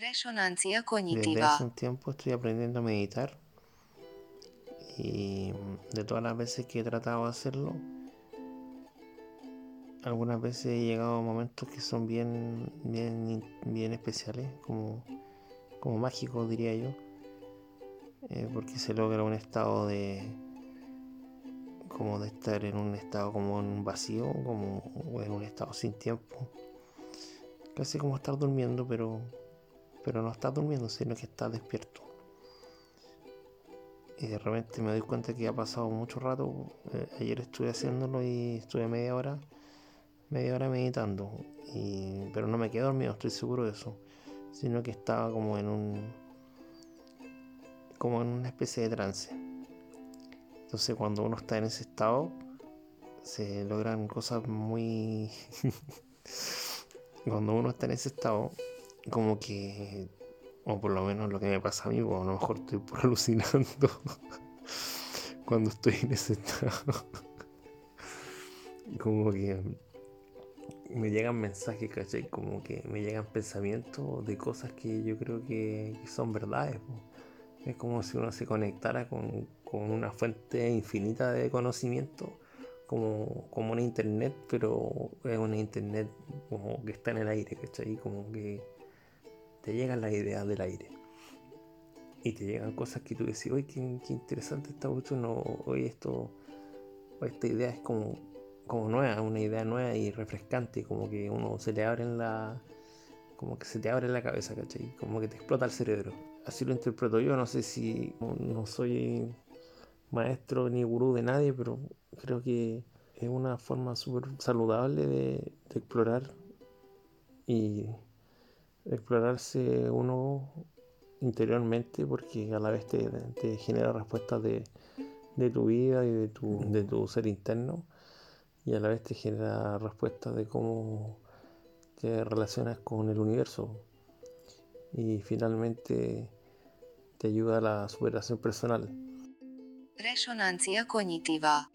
Resonancia Desde cognitiva. hace un tiempo estoy aprendiendo a meditar y de todas las veces que he tratado de hacerlo, algunas veces he llegado a momentos que son bien, bien, bien especiales, como, como mágicos diría yo, eh, porque se logra un estado de como de estar en un estado como en un vacío, como o en un estado sin tiempo, casi como estar durmiendo, pero pero no estás durmiendo, sino que estás despierto. Y de repente me doy cuenta que ha pasado mucho rato. Eh, ayer estuve haciéndolo y estuve media hora, media hora meditando. Y, pero no me quedé dormido, estoy seguro de eso. Sino que estaba como en un. como en una especie de trance. Entonces cuando uno está en ese estado, se logran cosas muy. cuando uno está en ese estado, como que, o por lo menos lo que me pasa a mí, o a lo mejor estoy alucinando cuando estoy en ese estado. como que me llegan mensajes, ¿cachai? Como que me llegan pensamientos de cosas que yo creo que, son verdades. Es como si uno se conectara con, con una fuente infinita de conocimiento, como, como una internet, pero es una internet como que está en el aire, ¿cachai? Como que te llegan las ideas del aire. Y te llegan cosas que tú decís, oye, qué, interesante esta cuestión, o oye, esto, esta idea es como, como nueva, una idea nueva y refrescante, como que uno se le abre en la, como que se te abre la cabeza, ¿cachai? Como que te explota el cerebro. Así lo interpreto yo, no sé si no soy maestro ni gurú de nadie, pero creo que es una forma súper saludable de, de explorar y explorarse uno interiormente porque a la vez te, genera respuestas de, de tu vida y de tu, de tu ser interno y a la vez te genera respuestas de cómo te relacionas con el universo y finalmente te ayuda a la superación personal. Resonancia cognitiva.